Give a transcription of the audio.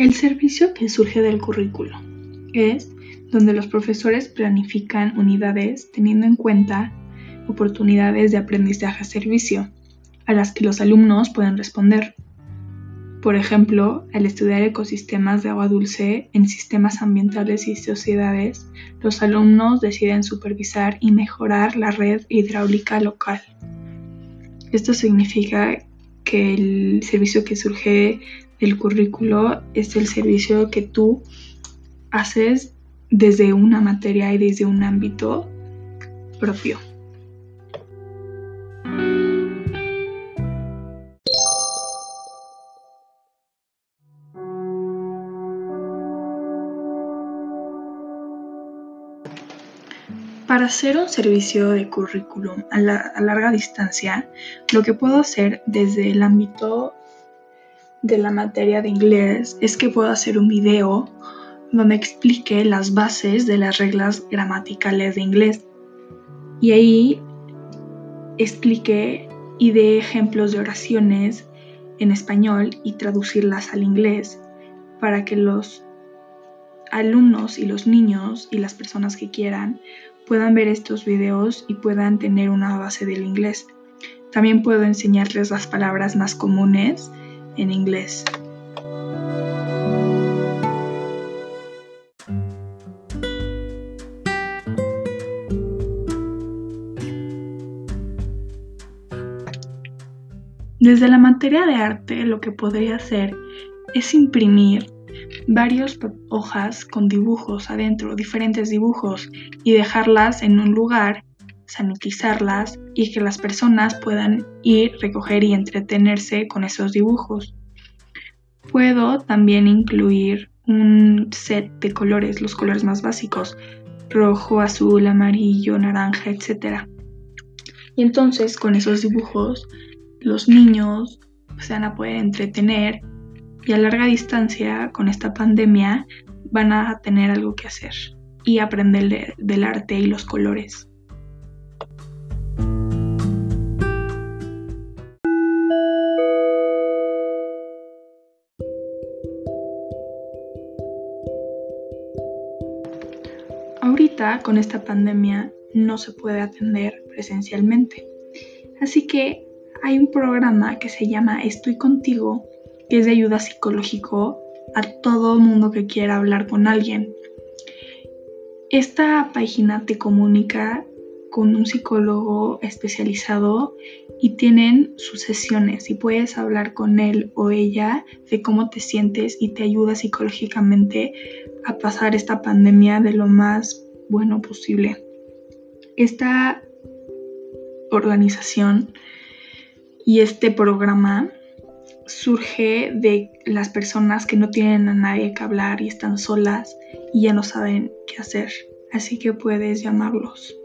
El servicio que surge del currículo es donde los profesores planifican unidades teniendo en cuenta oportunidades de aprendizaje-servicio a las que los alumnos pueden responder. Por ejemplo, al estudiar ecosistemas de agua dulce en sistemas ambientales y sociedades, los alumnos deciden supervisar y mejorar la red hidráulica local. Esto significa que el servicio que surge del currículo es el servicio que tú haces desde una materia y desde un ámbito propio. Para hacer un servicio de currículum a, larga distancia, lo que puedo hacer desde el ámbito de la materia de inglés es que puedo hacer un video donde explique las bases de las reglas gramaticales de inglés. Y ahí explique y dé ejemplos de oraciones en español y traducirlas al inglés para que los alumnos y los niños y las personas que quieran puedan ver estos videos y puedan tener una base del inglés. También puedo enseñarles las palabras más comunes en inglés. Desde la materia de arte lo que podría hacer es imprimir varias hojas con dibujos adentro, diferentes dibujos, y dejarlas en un lugar, sanitizarlas y que las personas puedan ir, recoger y entretenerse con esos dibujos. Puedo también incluir un set de colores, los colores más básicos, rojo, azul, amarillo, naranja, etc. Y entonces con esos dibujos los niños se van a poder entretener y a larga distancia con esta pandemia van a tener algo que hacer y aprender del arte y los colores. Ahorita con esta pandemia no se puede atender presencialmente. Así que hay un programa que se llama Estoy contigo que es de ayuda psicológico a todo mundo que quiera hablar con alguien. Esta página te comunica con un psicólogo especializado y tienen sus sesiones y puedes hablar con él o ella de cómo te sientes y te ayuda psicológicamente a pasar esta pandemia de lo más bueno posible. Esta organización y este programa surge de las personas que no tienen a nadie que hablar y están solas y ya no saben qué hacer. Así que puedes llamarlos.